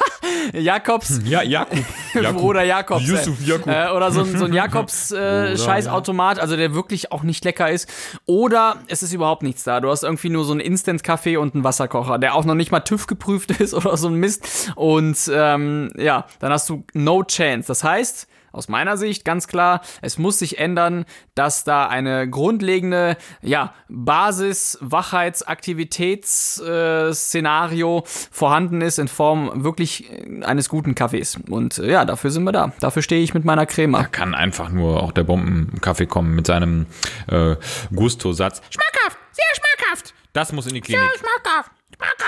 Jakobs Ja, Jakub. Bruder Jakobs. Yusuf. Jakub. Äh, oder so ein, so ein Jakobs äh, Scheißautomat, also der wirklich auch nicht lecker ist. Oder es ist überhaupt nichts da. Du hast irgendwie nur so einen Instant-Kaffee und einen Wasserkocher, der auch noch nicht mal TÜV geprüft ist oder so ein Mist. Und ähm, ja, dann hast du no chance. Das heißt, aus meiner Sicht ganz klar, es muss sich ändern, dass da eine grundlegende ja, Basis Wachheitsaktivitätsszenario äh, Szenario vorhanden ist in Form wirklich äh, eines guten Kaffees. Und äh, ja, dafür sind wir da. Dafür stehe ich mit meiner Crema. Kann einfach nur auch der Bombenkaffee kommen mit seinem äh, Gusto-Satz. Schmackhaft, sehr schmackhaft. Das muss in die Klinik.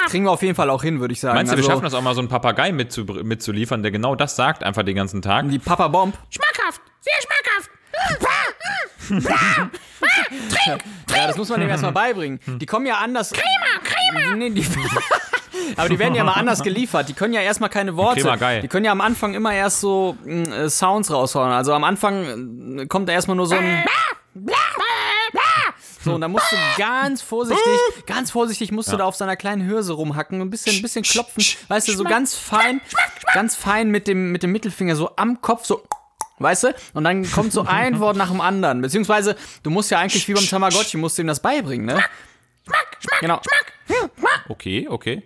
Kriegen wir auf jeden Fall auch hin, würde ich sagen. Meinst du, wir Also, schaffen das auch mal so einen Papagei mitzu mitzuliefern, der genau das sagt, einfach den ganzen Tag? Die Papa Bomb. Schmackhaft, sehr schmackhaft. Ja, das muss man dem erstmal beibringen. Die kommen ja anders. Crema, Crema! Nee, die, aber die werden ja mal anders geliefert. Die können ja erstmal keine Worte. Crema, geil. Die können ja am Anfang immer erst so mh, äh, Sounds raushauen. Also am Anfang äh, kommt da erstmal nur so ein. So, und dann musst du ganz vorsichtig, ganz vorsichtig musst du da auf seiner kleinen Hürse rumhacken, ein bisschen, ein bisschen klopfen, weißt du, so ganz fein, ganz fein mit dem, mit dem Mittelfinger so am Kopf, so Weißt du? Und dann kommt so ein Wort nach dem anderen. Beziehungsweise, du musst ja eigentlich wie beim Tamagotchi, musst du ihm das beibringen, ne? Genau. Okay, okay.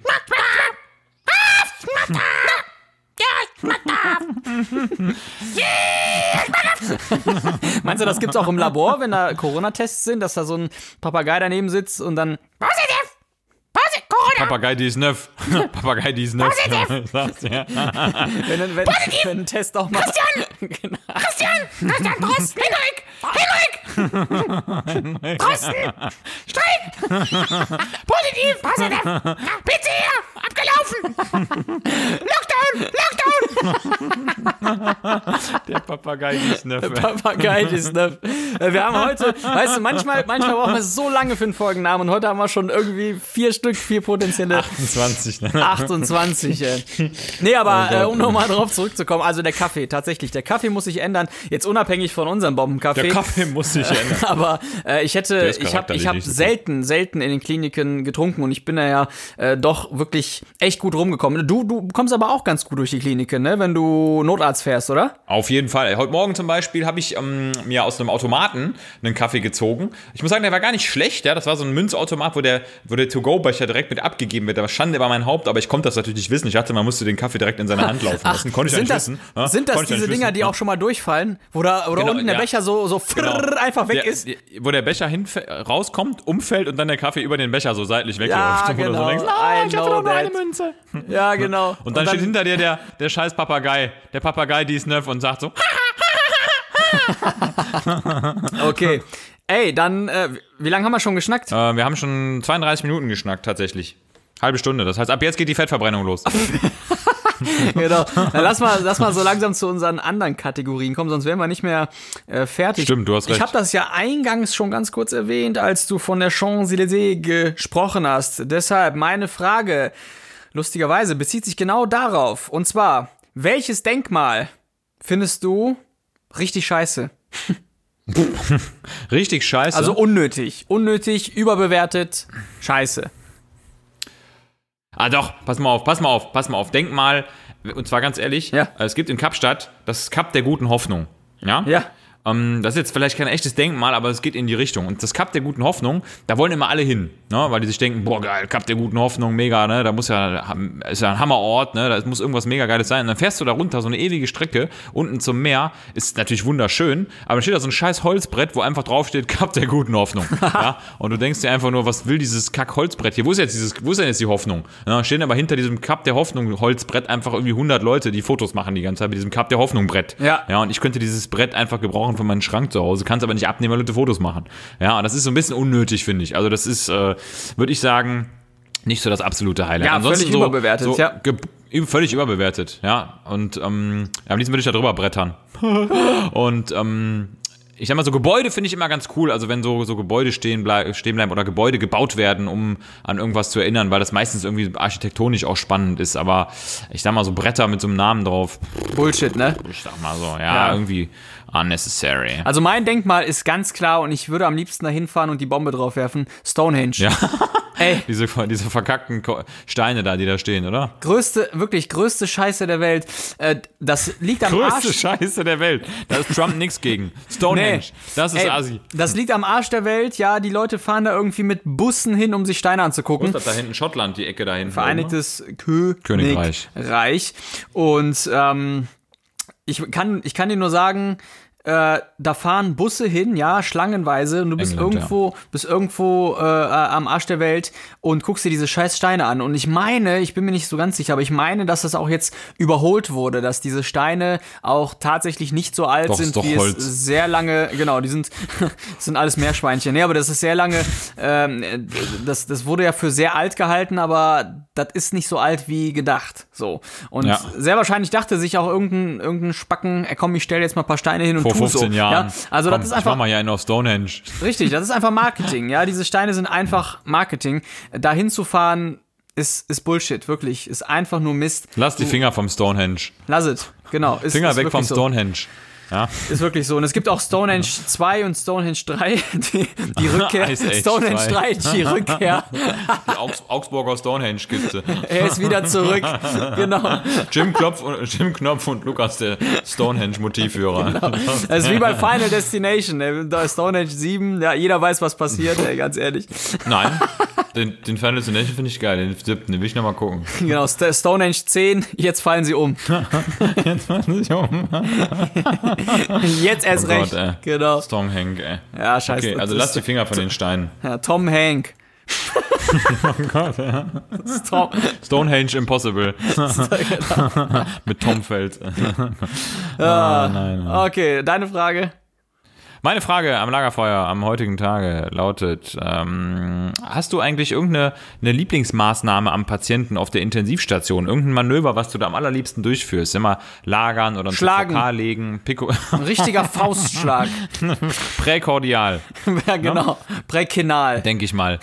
Meinst du, das gibt's auch im Labor, wenn da Corona-Tests sind, dass da so ein Papagei daneben sitzt und dann. Positiv! Positiv! Corona! Papagei 19. Papagei 19. Sagst du, ja. Wenn, wenn, ein Test auch mal. Christian! Genau. Christian! Christian Drosten! Henrik! Henrik! Drosten! Streik! Positiv! Positiv! PCR! Abgelaufen! Lockdown! Lockdown! Der Papagei 19. Papagei ist ne? Wir haben heute, weißt du, manchmal, manchmal brauchen wir so lange für einen Folgennamen und heute haben wir schon irgendwie vier Stück, vier potenzielle 20, ne? 28, ey. Nee, aber äh, um nochmal drauf zurückzukommen, also der Kaffee, tatsächlich, der Kaffee muss sich ändern, jetzt unabhängig von unserem Bombenkaffee. Der Kaffee muss sich ändern. aber äh, ich hätte, ich habe ich hab selten, selten in den Kliniken getrunken und ich bin da ja äh, doch wirklich echt gut rumgekommen. Du, du kommst aber auch ganz gut durch die Kliniken, ne, wenn du Notarzt fährst, oder? Auf jeden Fall. Heute Morgen zum Beispiel habe ich ähm, mir aus einem Automaten einen Kaffee gezogen. Ich muss sagen, der war gar nicht schlecht. Ja, das war so ein Münzautomat, wo der, wo der To-Go-Becher direkt mit abgegeben wird. War Schande über mein Haupt, aber ich konnte das natürlich nicht wissen. Ich dachte, man musste den Kaffee direkt in seine Hand laufen lassen. Konnte ich ja sind nicht das, wissen. Ja, sind das diese Dinger, die auch schon mal durchfallen? Wo, da, oder Genau, unten der ja. Becher so, so frrrr einfach weg Der- ist? die- Wo der Becher hin rauskommt, umfällt und dann der Kaffee über den Becher so seitlich wegläuft. Ja, du so genau. denkst, ah, ich know doch nur eine. Münze. Ja, genau. Und dann, steht hinter dir der, der scheiß Papagei, der Papagei dies Neuf und sagt so, Okay. Ey, dann, äh, wie lange haben wir schon geschnackt? Äh, wir haben schon 32 Minuten geschnackt, tatsächlich. Halbe Stunde. Das heißt, ab jetzt geht die Fettverbrennung los. genau. Dann lass mal, lass mal so langsam zu unseren anderen Kategorien kommen, sonst wären wir nicht mehr äh, fertig. Stimmt, du hast Ich recht. habe das ja eingangs schon ganz kurz erwähnt, als du von der Champs-Élysées gesprochen hast. Deshalb meine Frage, lustigerweise, bezieht sich genau darauf. Und zwar, welches Denkmal findest du richtig scheiße? Richtig scheiße. Also unnötig. Unnötig, überbewertet, scheiße. Ah doch, pass mal auf, pass mal auf, pass mal auf. Denk mal, und zwar ganz ehrlich, Ja. es gibt in Kapstadt das Kap der guten Hoffnung. Ja? Ja. Ähm, das ist jetzt vielleicht kein echtes Denkmal, aber es geht in die Richtung. Und das Kap der guten Hoffnung, da wollen immer alle hin, ne? weil die sich denken, boah geil, Kap der guten Hoffnung, mega, ne? da muss ja, ist ja ein Hammerort, ne? da muss irgendwas mega geiles sein. Und dann fährst du da runter, so eine ewige Strecke, unten zum Meer, ist natürlich wunderschön, aber dann steht da so ein scheiß Holzbrett, wo einfach draufsteht, Kap der guten Hoffnung. ja? Und du denkst dir einfach nur, was will dieses Kack-Holzbrett hier? Wo ist jetzt dieses, wo ist denn jetzt die Hoffnung? Ja, stehen aber hinter diesem Kap der Hoffnung Holzbrett einfach irgendwie 100 Leute, die Fotos machen die ganze Zeit mit diesem Kap der Hoffnung Brett. Ja. Ja, und ich könnte dieses Brett einfach gebrauchen für meinen Schrank zu Hause, kann es aber nicht abnehmen, weil Leute Fotos machen. Ja, und das ist so ein bisschen unnötig, finde ich. Also das ist, äh, würde ich sagen, nicht so das absolute Highlight. Ja, völlig so, überbewertet, so ja. Völlig überbewertet, ja. Und ähm, am liebsten würde ich da drüber brettern. und ähm, ich sag mal, so Gebäude finde ich immer ganz cool. Also wenn so, so Gebäude stehen, blei stehen bleiben oder Gebäude gebaut werden, um an irgendwas zu erinnern, weil das meistens irgendwie architektonisch auch spannend ist. Aber ich sag mal, so Bretter mit so einem Namen drauf, Bullshit, ne? ich sag mal so, ja, Ja. irgendwie unnecessary. Also mein Denkmal ist ganz klar und ich würde am liebsten da hinfahren und die Bombe drauf werfen. Stonehenge. Ja. Ey, Diese, diese verkackten Steine da, die da stehen, oder? größte, wirklich größte Scheiße der Welt. Äh, das liegt am Größte Arsch. Scheiße der Welt. Da ist Trump nix gegen. Stonehenge. Das ist Ey, Asi. Das liegt am Arsch der Welt. Ja, die Leute fahren da irgendwie mit Bussen hin, um sich Steine anzugucken. Das da hinten Schottland, die Ecke da hinten. Vereinigtes Königreich. Königreich. Reich. Und ähm, ich, kann, ich kann dir nur sagen, äh, da fahren Busse hin, ja, schlangenweise, und du bist England, irgendwo, bist irgendwo äh, am Arsch der Welt und guckst dir diese scheiß Steine an. Und ich meine, ich bin mir nicht so ganz sicher, aber ich meine, dass das auch jetzt überholt wurde, dass diese Steine auch tatsächlich nicht so alt Doch, sind, wie Holz. es sehr lange, genau, die sind, sind alles Meerschweinchen. Nee, aber das ist sehr lange, ähm, das, das wurde ja für sehr alt gehalten, aber das ist nicht so alt wie gedacht. So. Und Ja. sehr wahrscheinlich dachte sich auch irgendein, irgendein Spacken, komm, ich stelle jetzt mal ein paar Steine hin und Vor tu 15 so. Jahren. Ja? Also Komm, das ist Ich einfach mach mal hier einen auf Stonehenge. richtig, das ist einfach Marketing, ja. Diese Steine sind einfach Marketing. Da hinzufahren ist, ist Bullshit, wirklich. Ist einfach nur Mist. Lass die Finger vom Stonehenge. Lass es. Genau. Ist, Finger ist weg vom so. Ja. Ist wirklich so. Und es gibt auch Stonehenge 2 und Stonehenge 3, die, die Rückkehr. Stonehenge 2. 3, die Rückkehr. Die Augs Augsburger Stonehenge gibt's. Er ist wieder zurück. Genau. Jim Knopf und, Jim Knopf und Lukas, der Stonehenge-Motivführer. Das ist wie bei Final Destination. ey. Da ist Stonehenge 7, ja, jeder weiß, was passiert, ey, ganz ehrlich. Nein, den, den Final Destination finde ich geil. Den siebten, den will ich nochmal gucken. Genau, St Stonehenge 10, jetzt fallen sie um. Jetzt erst Oh Gott, recht. ey. Genau. Stonehenge, ey. Ja, scheiße. Okay, also lass die Finger von den Steinen. ja, Tom Hank. Das ist Tom, Stonehenge Impossible. Mit Tom Feld. Ah, oh, nein. Okay, deine Frage. Meine Frage am Lagerfeuer am heutigen Tage lautet: ähm, Hast du eigentlich irgendeine eine Lieblingsmaßnahme am Patienten auf der Intensivstation? Irgendein Manöver, was du da am allerliebsten durchführst? Immer lagern oder ein Schlagen. CVK legen, Pico, Ein richtiger Faustschlag. präkordial, ja, genau. Präkinal. denke ich mal.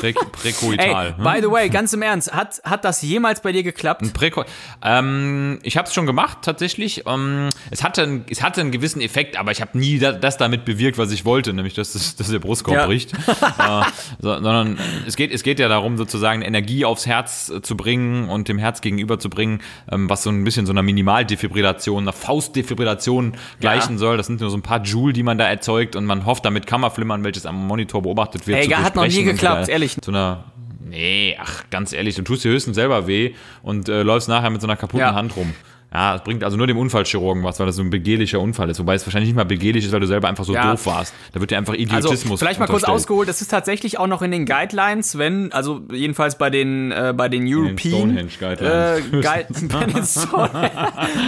Prä, präkoital. Ey, by the way, ganz im Ernst, hat, hat das jemals bei dir geklappt? Präko ähm, ich habe es schon gemacht, tatsächlich. Ähm, es, hatte einen, es hatte einen gewissen Effekt, aber ich habe nie da, das damit bewirkt, was ich wollte, nämlich dass, das, dass der Brustkorb Ja. bricht. äh, so, sondern es geht, es geht ja darum, sozusagen Energie aufs Herz äh, zu bringen und dem Herz gegenüber zu bringen, ähm, was so ein bisschen so einer Minimaldefibrillation, einer Faustdefibrillation gleichen soll. Das sind nur so ein paar Joule, die man da erzeugt und man hofft damit Kammerflimmern, welches am Monitor beobachtet wird. Ey, hat noch nie und geklappt, wieder ehrlich. Zu einer Nee, ach, ganz ehrlich, du tust dir höchstens selber weh und äh, läufst nachher mit so einer kaputten Ja. Hand rum. Ja, es bringt also nur dem Unfallchirurgen was, weil das so ein begehlicher Unfall ist. Wobei es wahrscheinlich nicht mal begehlich ist, weil du selber einfach so Ja. doof warst. Da wird dir einfach Also, Idiotismus vielleicht mal kurz ausgeholt, das ist tatsächlich auch noch in den Guidelines, wenn, also jedenfalls bei den, äh, bei den European Stonehenge Guidelines. Äh, Guide, bei den Stonehenge.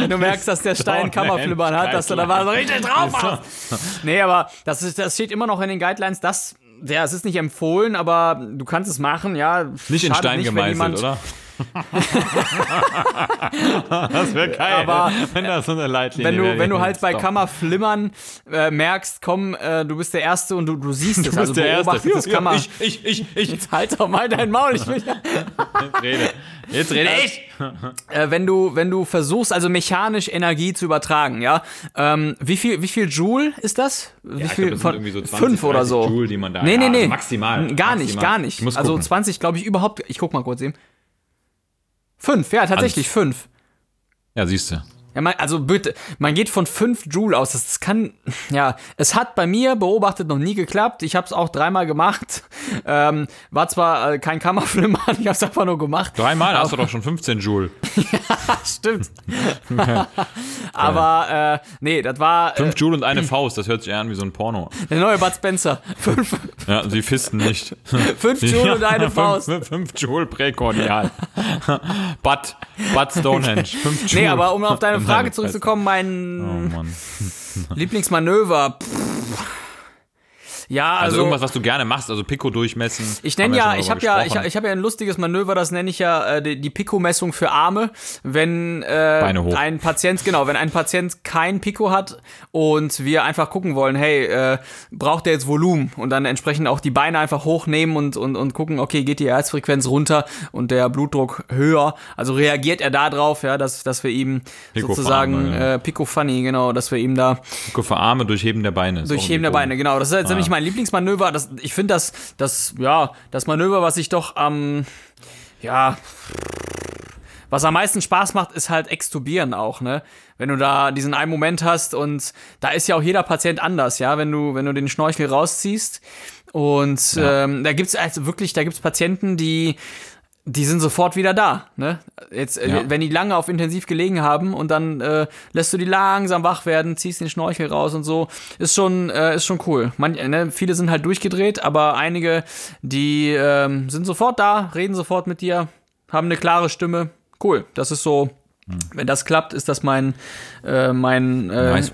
wenn du merkst, dass der Stein Kammerflimmern hat, dass du da mal so richtig drauf hast. Nee, aber das, ist, das steht immer noch in den Guidelines, das, ja, es ist nicht empfohlen, aber du kannst es machen, ja. Nicht in Stein gemeißelt, oder? Das wäre geil, Aber, wenn das so eine Leitlinie Wenn du, wäre, wenn du halt bei. Kammerflimmern äh, merkst, komm, äh, du bist der Erste und du, du siehst es, Du bist also der Erste. beobachtetes Ja, Kammer. Ich, ich, ich, ich. Jetzt halt doch mal dein Maul, ich will ja. Jetzt rede. Jetzt rede ich. äh, wenn du, wenn du versuchst, also mechanisch Energie zu übertragen, ja, ähm, wie viel, wie viel Joule ist das? Wie ich viel glaub, das sind irgendwie so 20, fünf oder 30 so? Joule, die man da- nee, nee, ja, nee, also maximal. Gar nicht, Maximal. gar nicht. Also gucken. 20, glaube ich, überhaupt. Ich guck mal kurz eben. Fünf, ja, tatsächlich Alles. fünf. Ja, siehst du. Ja, man, also bitte, man geht von 5 Joule aus. Das, kann, ja, es hat bei mir beobachtet noch nie geklappt. Ich habe es auch dreimal gemacht. Ähm, war zwar äh, kein Kammerflimmern, ich habe es einfach nur gemacht. Dreimal hast du doch schon 15 Joule. Stimmt. Aber äh, nee, das war äh, 5 Joule und eine Faust, das hört sich eher an wie so ein Porno. der neue Bud Spencer. Fünf, Ja, sie fisten nicht. fünf Joule und eine Faust. 5 Joule präkordial. Bud, Bud Stonehenge. 5 Joule. Nee, aber um auf deine Frage zurückzukommen, Oh mein Mann. Lieblingsmanöver. Pff. Ja, Also, also, irgendwas, was du gerne machst, also Pico durchmessen. Ich nenne ja, schon ich habe ja, ich, ich habe ja ein lustiges Manöver, das nenne ich ja äh, die, die Pico-Messung für Arme. Wenn äh, ein Patient, genau, wenn ein Patient kein Pico hat und wir einfach gucken wollen, hey, äh, braucht der jetzt Volumen und dann entsprechend auch die Beine einfach hochnehmen und, und, und gucken, okay, geht die Herzfrequenz runter und der Blutdruck höher. Also reagiert er da drauf, ja, dass, dass wir ihm Pico sozusagen Arme, ja. äh, Pico Funny, genau, dass wir ihm da Pico für Arme, Durchheben der Beine. Durchheben der. Beine, genau. Das ist jetzt Ah. nämlich mein Lieblingsmanöver. Das, ich finde das, das, ja, das Manöver, was ich doch am, ja, was am meisten Spaß macht, ist halt extubieren auch, ne? Wenn du da diesen einen Moment hast und da ist ja auch jeder Patient anders, ja? Wenn du, wenn du den Schnorchel rausziehst und ähm, da gibt's also wirklich, da gibt's Patienten, die die sind sofort wieder da. Ne? Jetzt, äh, Ja. wenn die lange auf intensiv gelegen haben und dann äh, lässt du die langsam wach werden, ziehst den Schnorchel raus und so, ist schon, äh, ist schon cool. Man, ne, viele sind halt durchgedreht, aber einige, die ähm, sind sofort da, reden sofort mit dir, haben eine klare Stimme. Cool. Das ist so. Wenn das klappt, ist das mein, äh, mein äh, Nice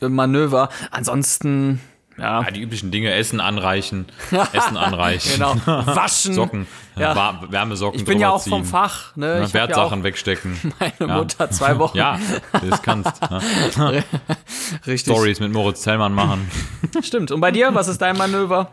äh, Manöver. Ansonsten, ja, Ja, die üblichen Dinge, Essen anreichen, Essen anreichen. genau. Waschen. Socken, Ja. Wärmesocken Ich bin ja auch vom ziehen. Fach. Ne? Ich hab ja Wertsachen wegstecken. meine. Mutter zwei Wochen. Ja, das kannst. Ja. Richtig. Stories mit Moritz Zellmann machen. Stimmt. Und bei dir, was ist dein Manöver?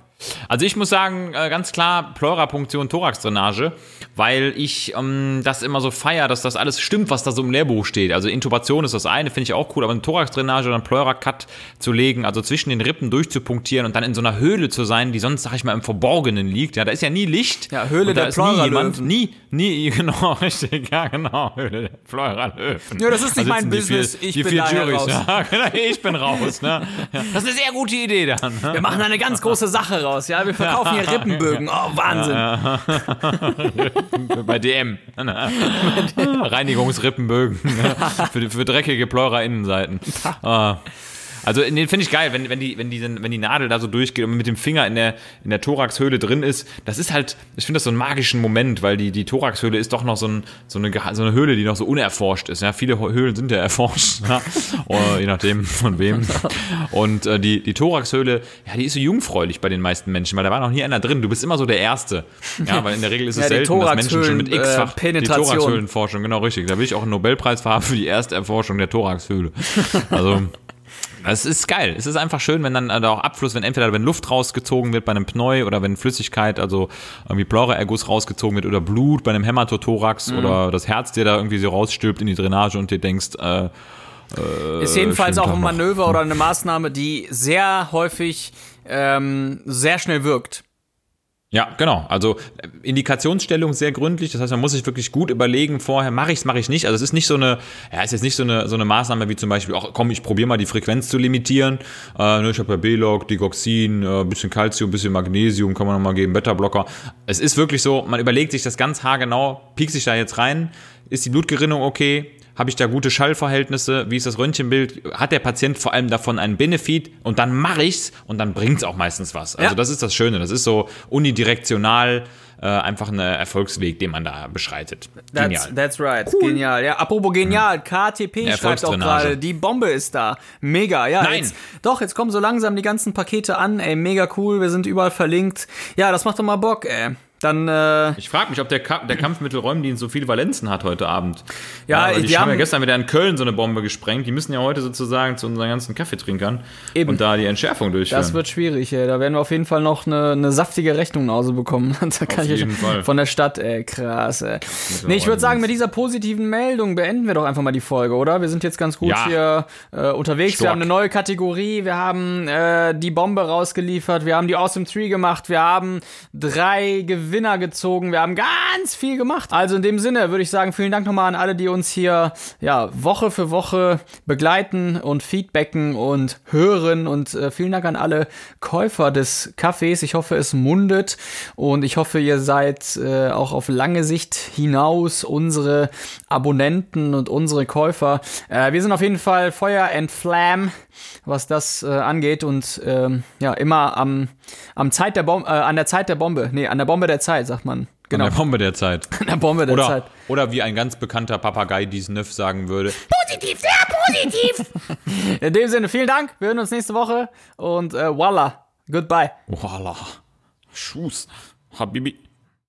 Also ich muss sagen, äh, ganz klar Pleurapunktion, Thoraxdrainage, weil ich ähm, das immer so feier, dass das alles stimmt, was da so im Lehrbuch steht. Also Intubation ist das eine, finde ich auch cool, aber eine Thoraxdrainage oder einen Pleura-Cut zu legen, also zwischen den Rippen durchzupunktieren und dann in so einer Höhle zu sein, die sonst, sag ich mal, im Verborgenen liegt. Ja, da ist ja nie Licht. Ja, Höhle der Pleuralöwen. jemand, nie, nie, genau, richtig, ja, genau, Höhle der Pleuralöwen. Ja, das ist nicht Da mein Business, vier, ich die bin vier Juries, raus. Ja, genau, ich bin raus, ne? Ja, das ist eine sehr gute Idee dann. Ne? Wir machen eine ganz große Sache raus, ja. Wir verkaufen hier Rippenbögen. Oh, Wahnsinn. bei DM. Reinigungsrippenbögen für, für dreckige Pleura-Innenseiten. Ah. Also den finde ich geil, wenn, wenn, die, wenn, die, wenn die Nadel da so durchgeht und mit dem Finger in der, in der Thoraxhöhle drin ist. Das ist halt, ich finde das so einen magischen Moment, weil die, die Thoraxhöhle ist doch noch so, ein, so, eine, so eine Höhle, die noch so unerforscht ist. Ja, viele Höhlen sind ja erforscht, ja? Oder je nachdem von wem. Und äh, die, die Thoraxhöhle, ja, die ist so jungfräulich bei den meisten Menschen, weil da war noch nie einer drin. Du bist immer so der Erste. Ja, weil in der Regel ist es Ja, die selten, dass Menschen schon mit äh, X-fach die Penetration. Thoraxhöhlenforschung, genau richtig. Da will ich auch einen Nobelpreis haben für die erste Erforschung der Thoraxhöhle. Also es ist geil. Es ist einfach schön, wenn dann äh, da auch Abfluss, wenn entweder wenn Luft rausgezogen wird bei einem Pneu oder wenn Flüssigkeit, also irgendwie Pleuraerguss rausgezogen wird oder Blut bei einem Hämatothorax Mhm. oder das Herz dir da irgendwie so rausstülpt in die Drainage und dir denkst, äh, Ist jedenfalls auch ein noch. Manöver oder eine Maßnahme, die sehr häufig ähm, sehr schnell wirkt. Ja, genau. Also äh, Indikationsstellung sehr gründlich. Das heißt, man muss sich wirklich gut überlegen vorher, mache ich es, mache ich nicht. Also es ist nicht so eine, ja, es ist nicht so eine, so eine Maßnahme wie zum Beispiel, ach komm, ich probiere mal die Frequenz zu limitieren. Äh, ne, ich habe ja B-Log, Digoxin, äh, bisschen Calcium, bisschen Magnesium, kann man nochmal geben, Beta-Blocker. Es ist wirklich so, man überlegt sich das ganz haargenau, piekst sich da jetzt rein, ist die Blutgerinnung okay? Habe ich da gute Schallverhältnisse? Wie ist das Röntgenbild? Hat der Patient vor allem davon einen Benefit? Und dann mache ich's und dann bringt's auch meistens was. Also Ja. das ist das Schöne. Das ist so unidirektional äh, einfach ein Erfolgsweg, den man da beschreitet. That's, Genial. that's right. Genial. Ja, apropos genial, KTP schreibt auch gerade, die Bombe ist da. Mega, ja. Nein. Jetzt, doch, jetzt kommen so langsam die ganzen Pakete an, ey, mega cool, wir sind überall verlinkt. Ja, das macht doch mal Bock, ey. Dann, äh, Ich frage mich, ob der, Ka der Kampfmittelräumdienst so viel Valenzen hat heute Abend. Ja, weil die, die haben ja gestern wieder in Köln so eine Bombe gesprengt. Die müssen ja heute sozusagen zu unseren ganzen Kaffeetrinkern Eben. und da die Entschärfung durchführen. das wird schwierig, ey. Da werden wir auf jeden Fall noch eine, eine saftige Rechnung nach Hause bekommen. da kann ich jeden Fall. Von der Stadt, ey, krass, ey. Nee, ich würde sagen, mit dieser positiven Meldung beenden wir doch einfach mal die Folge, oder? Wir sind jetzt ganz gut Ja. hier äh, unterwegs. Wir Stark. haben eine neue Kategorie, wir haben äh, die Bombe rausgeliefert, wir haben die Awesome Tree gemacht, wir haben drei Gewinner gezogen, wir haben ganz viel gemacht. Also in dem Sinne würde ich sagen, vielen Dank nochmal an alle, die uns hier ja, Woche für Woche begleiten und feedbacken und hören und äh, vielen Dank an alle Käufer des Kaffees. Ich hoffe, es mundet und ich hoffe, ihr seid äh, auch auf lange Sicht hinaus unsere Abonnenten und unsere Käufer. Äh, wir sind auf jeden Fall Feuer and Flam, was das äh, angeht und ähm, ja, immer am, am Zeit der Bombe, äh, an der Zeit der Bombe, nee, an der Bombe der Zeit, sagt man. Genau, An der Bombe der Zeit. an der Bombe der Oder, Zeit. oder wie ein ganz bekannter Papagei dies Neuf sagen würde. Positiv, sehr positiv. In dem Sinne, vielen Dank, wir hören uns nächste Woche und äh, voila, goodbye. Voila. Schuss. Habibi.